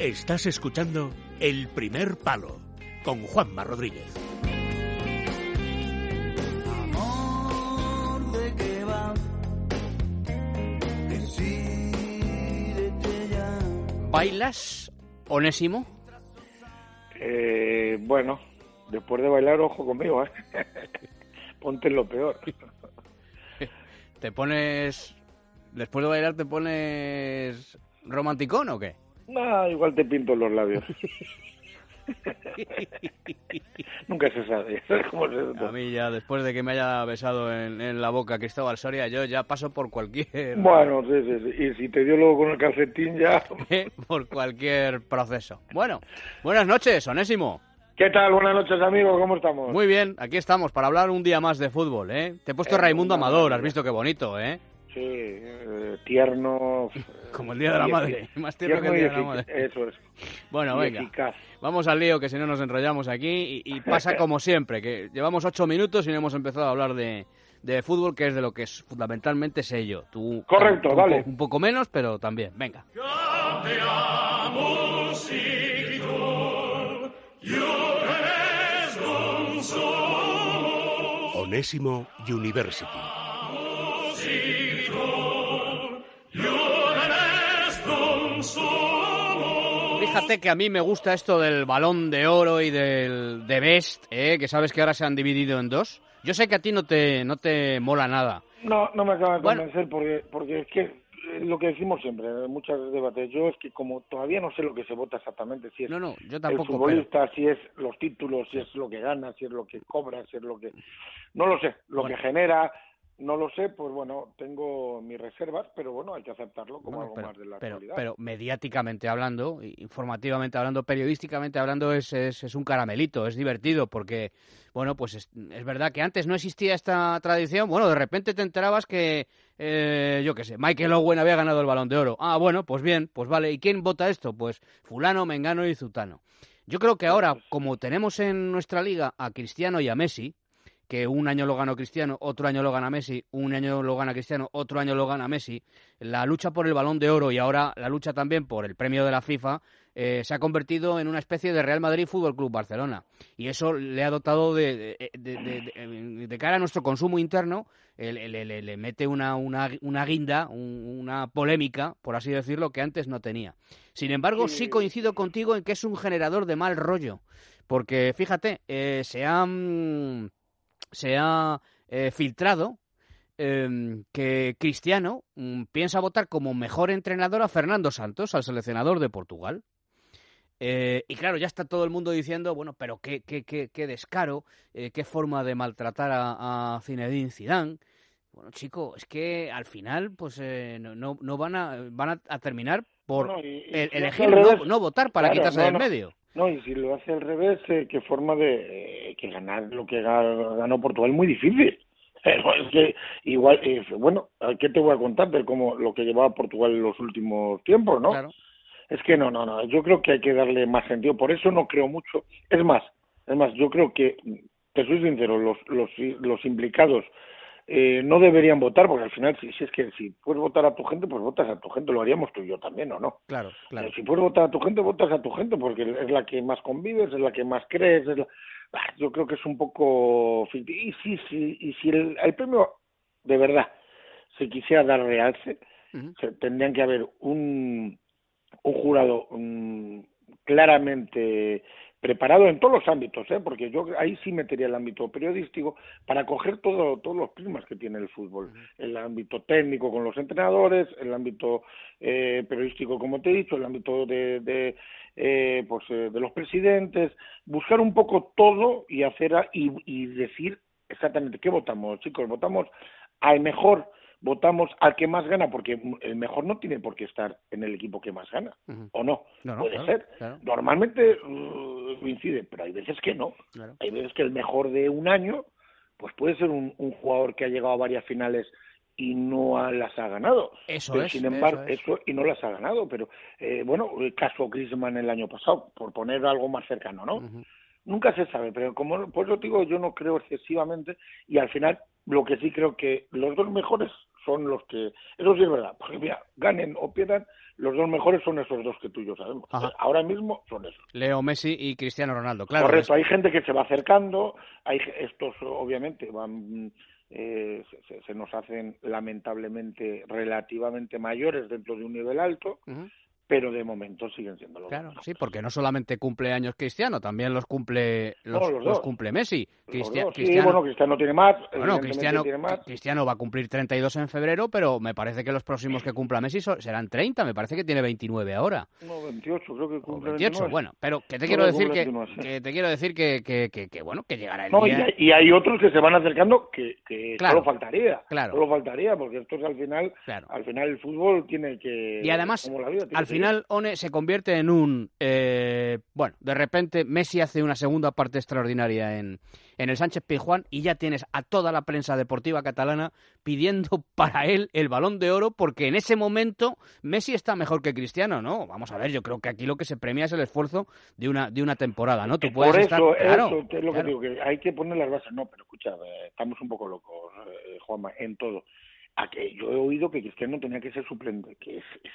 Estás escuchando El Primer Palo con Juanma Rodríguez. ¿Bailas, Onésimo? Eh, bueno, después de bailar, ojo conmigo, ¿eh? Ponte lo peor. ¿Te pones... Después de bailar te pones romanticón o qué? No, igual te pinto los labios. Nunca se sabe. A mí ya, después de que me haya besado en, la boca Cristóbal Soria, yo ya paso por cualquier... Bueno, sí, sí, sí. Y si te dio luego con el calcetín ya... por cualquier proceso. Bueno, buenas noches, Onésimo. ¿Qué tal? Buenas noches, amigo. ¿Cómo estamos? Muy bien, aquí estamos para hablar un día más de fútbol, ¿eh? Te he puesto eh, Raimundo Amador, has visto qué bonito, ¿eh? Sí, eh, tierno. Como el Día de la Madre. Más tierno, que el Día de la Madre. Eso es. Bueno, venga. Vamos al lío, que si no nos enrollamos aquí. Y, pasa como siempre, que llevamos ocho minutos y no hemos empezado a hablar de, de fútbol, que es de lo que es, fundamentalmente sé yo. Tú, Correcto, vale. Un, poco menos, pero también. Venga. Onésimo University. Fíjate que a mí me gusta esto del balón de oro y del de best, ¿eh? que sabes que ahora se han dividido en dos. Yo sé que a ti no te, no te mola nada. No, no me acaba de convencer porque, porque es que lo que decimos siempre, en muchos debates, yo es que como todavía no sé lo que se vota exactamente, si es no, no, yo tampoco, el futbolista, si es los títulos, si es lo que gana, si es lo que cobra, si es lo que... No lo sé, lo que genera, no lo sé, pues bueno, tengo mis reservas, pero bueno, hay que aceptarlo como algo más de la pero, actualidad. Pero mediáticamente hablando, informativamente hablando, periodísticamente hablando, es, es, un caramelito, es divertido, porque, bueno, pues es, verdad que antes no existía esta tradición. Bueno, de repente te enterabas que, eh, yo qué sé, Michael Owen había ganado el balón de oro. Ah, bueno, pues bien, pues vale. ¿Y quién vota esto? Pues Fulano, Mengano y Zutano. Yo creo que ahora, como tenemos en nuestra liga a Cristiano y a Messi, que un año lo ganó Cristiano, otro año lo gana Messi, un año lo gana Cristiano, otro año lo gana Messi, la lucha por el balón de oro y ahora la lucha también por el premio de la FIFA eh, se ha convertido en una especie de Real Madrid Fútbol Club Barcelona. Y eso le ha dotado de, de, cara a nuestro consumo interno, le, mete una, una, una guinda, una polémica, por así decirlo, que antes no tenía. Sin embargo, sí, coincido contigo en que es un generador de mal rollo. Porque fíjate, eh, se han se ha eh, filtrado em, que Cristiano mm, piensa votar como mejor entrenador a Fernando Santos, al seleccionador de Portugal. Eh, y claro, ya está todo el mundo diciendo, bueno, pero qué, qué, qué, qué descaro, eh, qué forma de maltratar a, a, Zinedine Zidane. Bueno, chico, es que al final, pues no, no, van a van a, terminar por elegir no, votar para quitarse del medio. No, y si lo hace al revés, eh, ¿qué forma de eh, que ganar lo que ganó Portugal? Muy difícil. es que igual, eh, bueno, ¿qué te voy a contar de cómo lo que llevaba Portugal en los últimos tiempos, no? Es que no, no, no, yo creo que hay que darle más sentido, por eso no creo mucho. Es más, es más, yo creo que, te soy sincero, los, los, los implicados eh, no deberían votar, porque al final, si, si, es que si puedes votar a tu gente, pues votas a tu gente, lo haríamos tú y yo también, ¿o no? Claro, claro. si puedes votar a tu gente, votas a tu gente, porque es la que más convives, es la que más crees, es ah, yo creo que es un poco... Y si, si, y si el, premio, de verdad, se quisiera dar realce, tendrían que haber un, un jurado mm, claramente preparado en todos los ámbitos, ¿eh? porque yo ahí sí metería el ámbito periodístico para coger todo, todos los climas que tiene el fútbol, el ámbito técnico con los entrenadores, el ámbito eh, periodístico, como te he dicho, el ámbito de, de eh, pues, eh, de los presidentes, buscar un poco todo y hacer y, y decir exactamente qué votamos, chicos, votamos al mejor votamos al que más gana, porque el mejor no tiene por qué estar en el equipo que más gana, ¿o no? Puede ser. Normalmente uh, coincide, pero hay veces que no. Hay veces que el mejor de un año, pues puede ser un, jugador que ha llegado a varias finales y no las ha ganado. Eso es. Sin embargo, eso, y no las ha ganado. Pero eh, bueno, el caso Griezmann el año pasado, por poner algo más cercano, ¿no? Nunca se sabe, pero como por eso digo, yo no creo excesivamente y al final lo que sí creo que los dos mejores son los que, eso sí es verdad, porque mira, ganen o pierdan, los dos mejores son esos dos que tú y yo sabemos. Ahora mismo son esos. Leo Messi y Cristiano Ronaldo, claro. Correcto, hay gente que se va acercando, hay estos obviamente van eh, se, nos hacen lamentablemente relativamente mayores dentro de un nivel alto, pero de momento siguen siendo los Claro, sí, porque no solamente cumple años Cristiano, también los cumple los, cumple Messi. Cristiano, bueno, Cristiano tiene más. Bueno, Cristiano, Cristiano va a cumplir 32 en febrero, pero me parece que los próximos que cumpla Messi serán 30, me parece que tiene 29 ahora. No, 28, creo que cumple 28, bueno, pero que te quiero decir que, que, te quiero decir que, que, bueno, que llegará el día. Y hay, otros que se van acercando que, que solo faltaría. Claro. Solo faltaría, porque esto es al final, al final el fútbol tiene que... Y además, al final final One se convierte en un... Eh, bueno, de repente Messi hace una segunda parte extraordinaria en, en el Sánchez Pizjuán y ya tienes a toda la prensa deportiva catalana pidiendo para él el balón de oro porque en ese momento Messi está mejor que Cristiano, ¿no? Vamos a ver, yo creo que aquí lo que se premia es el esfuerzo de una de una temporada, ¿no? Tú puedes Por eso, eso es lo que digo, que hay que poner las bases. No, pero escucha, eh, estamos un poco locos, eh, Juanma, en todo. A que yo he oído que Cristiano tenía que ser suplente, que es es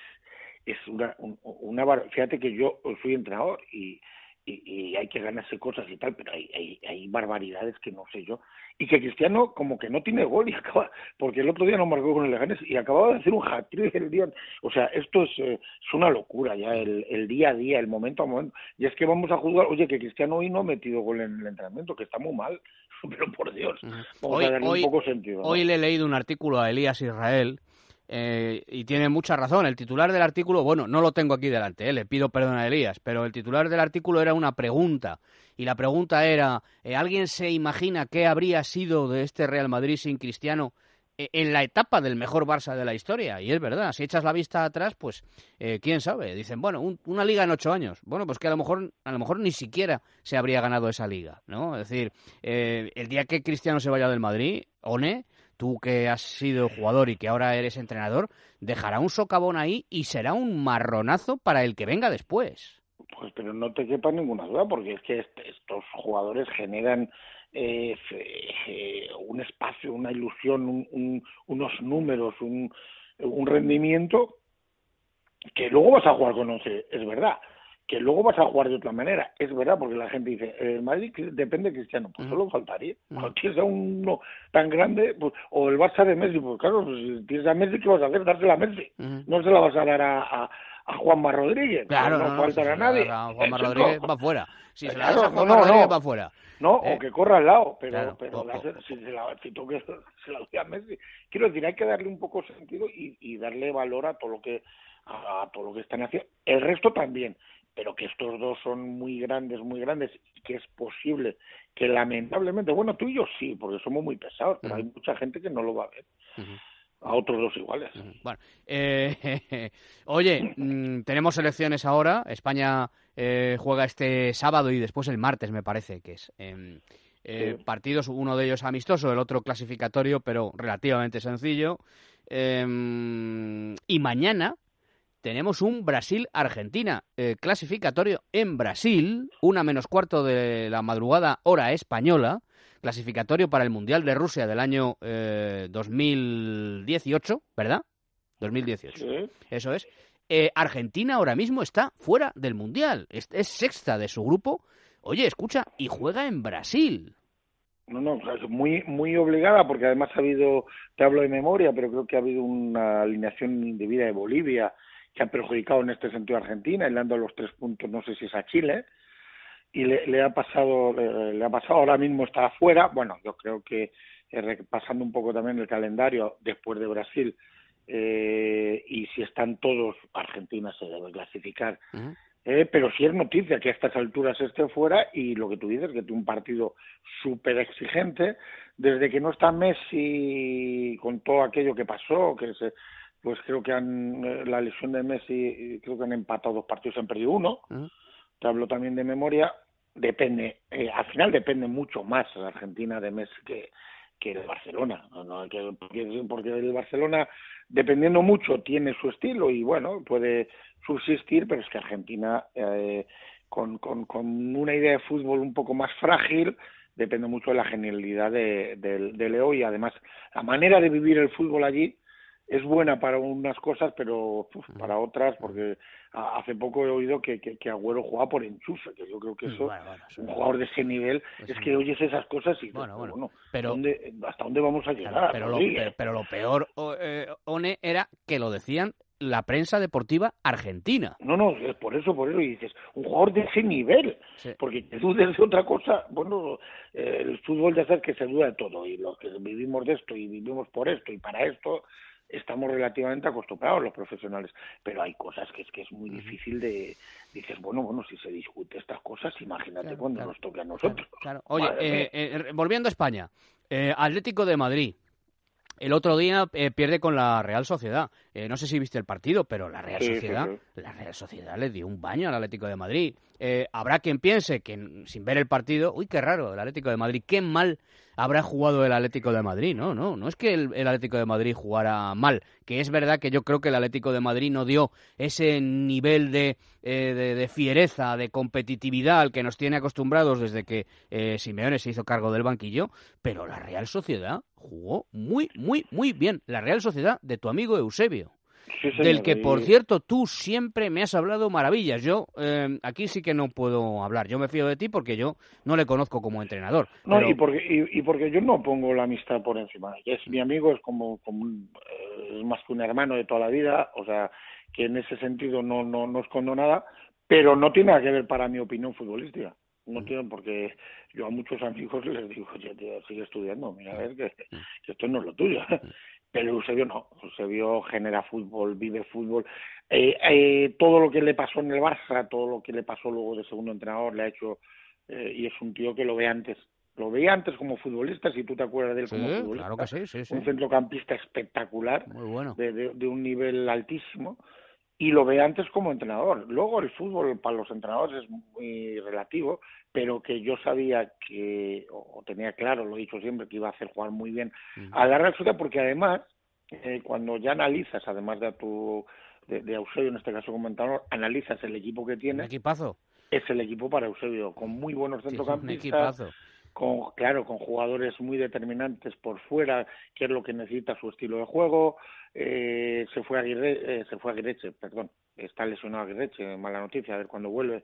una, una fíjate que yo soy entrenador y, y, hay que ganarse cosas y tal, pero hay, hay, hay, barbaridades que no sé yo. Y que Cristiano como que no tiene gol y acaba, porque el otro día no marcó con el Leganés y acababa de hacer un hat-trick el día. O sea, esto es, eh, es una locura ya, el, el, día a día, el momento a momento. Y es que vamos a jugar, oye, que Cristiano hoy no ha metido gol en el entrenamiento, que está muy mal, pero por Dios, vamos hoy, a darle un poco sentido. Hoy le he leído un artículo a Elías Israel eh, y tiene mucha razón. El titular del artículo, bueno, no lo tengo aquí delante, eh, le pido perdón a Elías, pero el titular del artículo era una pregunta. Y la pregunta era, eh, ¿alguien se imagina qué habría sido de este Real Madrid sin Cristiano en la etapa del mejor Barça de la historia? Y es verdad, si echas la vista atrás, pues quién sabe. Dicen, bueno, una liga en ocho años. Bueno, pues que a lo mejor, a lo mejor ni siquiera se habría ganado esa liga, ¿no? Es decir, el día que Cristiano se vaya del Madrid, One tú que has sido jugador y que ahora eres entrenador, dejará un socavón ahí y será un marronazo para el que venga después. Pues pero no te quepa ninguna duda, porque es que estos jugadores generan eh, eh, un espacio, una ilusión, unos números, un, un rendimiento que luego vas a jugar con 11, es verdad que luego vas a jugar de otra manera. Es verdad, porque la gente dice, el Madrid depende de Cristiano. Pues solo faltaría. Cuando tienes a uno tan grande, pues, o el Barça de Messi, pues claro, pues, si tienes a Messi, ¿qué vas a hacer? Dársela a Messi. No se la vas a dar a, a, a Juanma Rodríguez. Claro, no, faltará a nadie. Juanma Rodríguez va fuera. Si se la das a Juanma Rodríguez va fuera. No, o ¿Eh? que corra al lado, pero, pero si, se la, si tú que se la doy a Messi. Quiero decir, hay que darle un poco sentido y, y darle valor a todo lo que a todo lo que están haciendo. El resto también pero que estos dos son muy grandes, muy grandes, y que es posible que lamentablemente, bueno, tú y yo sí, porque somos muy pesados, pero hay mucha gente que no lo va a ver. A otros dos iguales. Bueno, eh, oye, mm, tenemos elecciones ahora. España eh, juega este sábado y después el martes, me parece que es. Em, eh, partidos, uno de ellos amistoso, el otro clasificatorio, pero relativamente sencillo. Em, y mañana tenemos un Brasil-Argentina eh, clasificatorio en Brasil, una menos cuarto de la madrugada hora española, clasificatorio para el Mundial de Rusia del año 2018, eh, ¿verdad? 2018. Eso es. Eh, Argentina ahora mismo está fuera del Mundial, es, sexta de su grupo. Oye, escucha, y juega en Brasil. No, no, muy, muy obligada porque además ha habido, te hablo de memoria, pero creo que ha habido una alineación indebida de Bolivia que han perjudicado en este sentido a Argentina, y le dando los tres puntos, no sé si es a Chile, y le, ha pasado, le, ha pasado, ahora mismo está afuera, bueno, yo creo que eh, pasando un poco también el calendario después de Brasil, eh, y si están todos, Argentina se debe clasificar. Eh, pero sí es noticia que a estas alturas esté fuera y lo que tú dices, que tiene un partido súper exigente, desde que no está Messi con todo aquello que pasó, que se, pues creo que han eh, la lesión de Messi creo que han empatado dos partidos han perdido uno te hablo también de memoria depende eh, al final depende mucho más la Argentina de Messi que que el Barcelona ¿no? porque, porque el Barcelona dependiendo mucho tiene su estilo y bueno puede subsistir pero es que Argentina eh, con, con, con una idea de fútbol un poco más frágil depende mucho de la genialidad de, de Leo y además la manera de vivir el fútbol allí es buena para unas cosas, pero para otras, porque hace poco he oído que, que, que, Agüero juega por enchufe, que yo creo que eso, un jugador de ese nivel, es que oyes esas cosas y bueno, bueno, pero, ¿hasta dónde vamos a llegar? pero, lo, pero, lo, peor, eh, One, era que lo decían la prensa deportiva argentina. No, no, es por eso, por eso, y dices, un jugador de ese nivel, porque que dudes de otra cosa, bueno, eh, el fútbol de hacer que se duda de todo, y los que vivimos de esto y vivimos por esto y para esto, estamos relativamente acostumbrados los profesionales, pero hay cosas que es que es muy difícil de dices, bueno, bueno, si se discute estas cosas, imagínate cuando nos toque a nosotros. Oye, eh, eh, volviendo a España, Atlético de Madrid, el otro día eh, pierde con la Real Sociedad. Eh, no sé si viste el partido, pero la Real Sociedad, la Real Sociedad le dio un baño al Atlético de Madrid. Eh, habrá quien piense que sin ver el partido, uy, qué raro, el Atlético de Madrid, qué mal habrá jugado el Atlético de Madrid. No, no, no es que el, Atlético de Madrid jugara mal, que es verdad que yo creo que el Atlético de Madrid no dio ese nivel de, de, fiereza, de competitividad al que nos tiene acostumbrados desde que Simeone se hizo cargo del banquillo, pero la Real Sociedad jugó muy, muy, muy bien. La Real Sociedad de tu amigo Eusebio. Del que, por cierto, tú siempre me has hablado maravillas. Yo eh, aquí sí que no puedo hablar. Yo me fío de ti porque yo no le conozco como entrenador. No, y, porque, y, porque yo no pongo la amistad por encima. Es mi amigo, es como, como eh, más que un hermano de toda la vida. O sea, que en ese sentido no, no, no escondo nada, pero no tiene nada que ver para mi opinión futbolística no mm. tienen porque yo a muchos amigos les digo, oye, tío, sigue estudiando, mira, a ver, que, esto no es lo tuyo. Eusebio no, Eusebio genera fútbol, vive fútbol. Eh, eh, todo lo que le pasó en el Barça, todo lo que le pasó luego de segundo entrenador, le ha hecho, eh, y es un tío que lo ve antes. Lo veía antes como futbolista, si tú te acuerdas de él como futbolista. Claro que sí, sí, sí. Un centrocampista espectacular, Muy bueno. de, de un nivel altísimo y lo ve antes como entrenador. Luego el fútbol para los entrenadores es muy relativo, pero que yo sabía que, o tenía claro, lo he dicho siempre, que iba a hacer jugar muy bien a la Real porque además, eh, cuando ya analizas, además de a tu de, de, Eusebio, en este caso como entrenador, analizas el equipo que tiene. equipazo? Es el equipo para Eusebio, con muy buenos centrocampistas. con claro con jugadores muy determinantes por fuera que es lo que necesita su estilo de juego eh, se fue a Aguirre, eh, se fue a Aguirreche, perdón, está lesionado Aguirreche, mala noticia, a ver cuándo vuelve.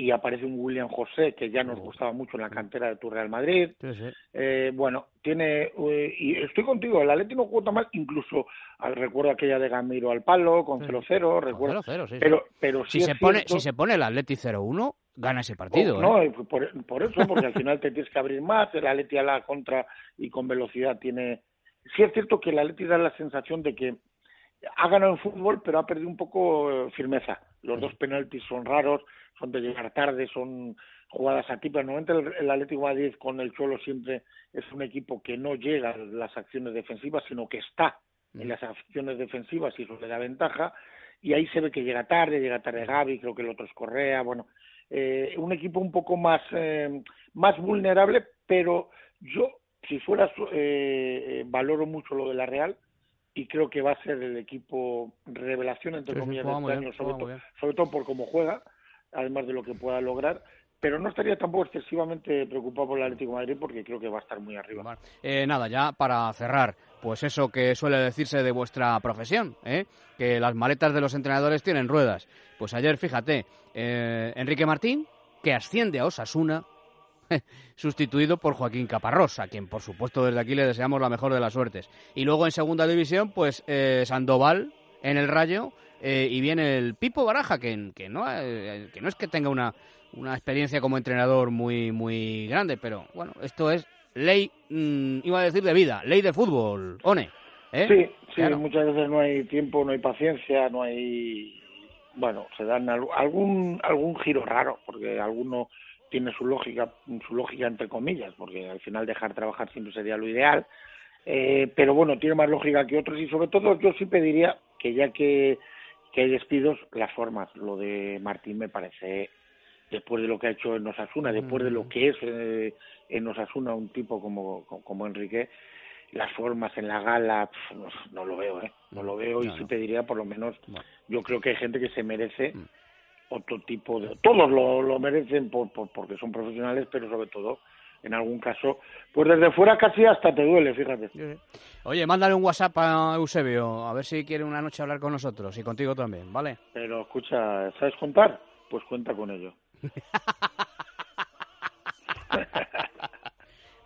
Y aparece un William José que ya nos gustaba mucho en la cantera de tu Real Madrid. Eh, bueno, tiene y estoy contigo, el Atleti no jugó mal, incluso al, recuerdo aquella de Gamiro al palo con 0-0, recuerdo. pero pero si se pone si se pone el Atleti 0-1 gana ese partido. Oh, no, por, por, eso, porque al final te tienes que abrir más, el Atleti a la contra y con velocidad tiene sí es cierto que el Atleti da la sensación de que ha ganado en fútbol, pero ha perdido un poco eh, firmeza. Los dos penaltis son raros, son de llegar tarde, son jugadas atípicas. Normalmente el, el Atlético Madrid con el Cholo siempre es un equipo que no llega a las acciones defensivas, sino que está en las acciones defensivas y eso le da ventaja. Y ahí se ve que llega tarde, llega tarde Gaby, creo que el otro es Correa. Bueno, eh, un equipo un poco más, eh, más vulnerable, pero yo si fuera, eh, eh, valoro mucho lo de la Real y creo que va a ser el equipo revelación, entre comillas, de este año, sobre, todo por cómo juega, además de lo que pueda lograr pero no estaría tampoco excesivamente preocupado por el Atlético Madrid porque creo que va a estar muy arriba. Eh, nada, ya para cerrar, pues eso que suele decirse de vuestra profesión, ¿eh? que las maletas de los entrenadores tienen ruedas. Pues ayer, fíjate, eh, Enrique Martín, que asciende a Osasuna, sustituido por Joaquín Caparrós, a quien por supuesto desde aquí le deseamos la mejor de las suertes. Y luego en segunda división, pues eh, Sandoval en el Rayo eh, y viene el Pipo Baraja, que, que, no, eh, que no es que tenga una, una experiencia como entrenador muy, muy grande, pero bueno, esto es ley, mm, iba a decir de vida, ley de fútbol, One. Sí, sí, muchas veces no hay tiempo, no hay paciencia, no hay... Bueno, se dan algún, algún giro raro, porque alguno tiene su lógica, su lógica entre comillas, porque al final dejar trabajar siempre sería lo ideal, eh, pero bueno, tiene más lógica que otros y sobre todo yo sí pediría que ya que, que hay despidos, las formas, lo de Martín me parece, después de lo que ha hecho en Osasuna, después de lo que es eh, en Osasuna un tipo como, como Enrique, las formas en la gala, no, lo veo, ¿eh? No lo veo y sí pediría por lo menos, yo creo que hay gente que se merece mm. otro tipo de... Todos lo, lo merecen por, por, porque son profesionales, pero sobre todo en algún caso, pues desde fuera casi hasta te duele, fíjate. Oye, mándale un WhatsApp a Eusebio, a ver si quiere una noche hablar con nosotros y contigo también, ¿vale? Pero escucha, ¿sabes contar? Pues cuenta con ello.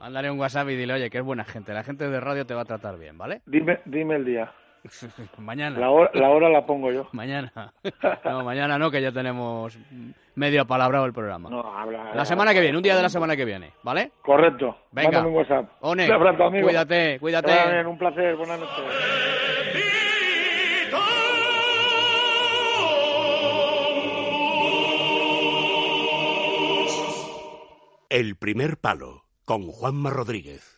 Mándale un WhatsApp y dile, oye, que es buena gente, la gente de radio te va a tratar bien, ¿vale? Dime, dime el día. mañana. La hora, la hora la pongo yo. Mañana. No, mañana no, que ya tenemos medio apalabrado el programa. No, habla. La semana que viene, un día de la semana que viene, ¿vale? Correcto. Venga. Mándame un WhatsApp. One, Un abrazo, amigo. cuídate, cuídate. Bien, un placer, buenas noches. El primer palo con Juanma Rodríguez.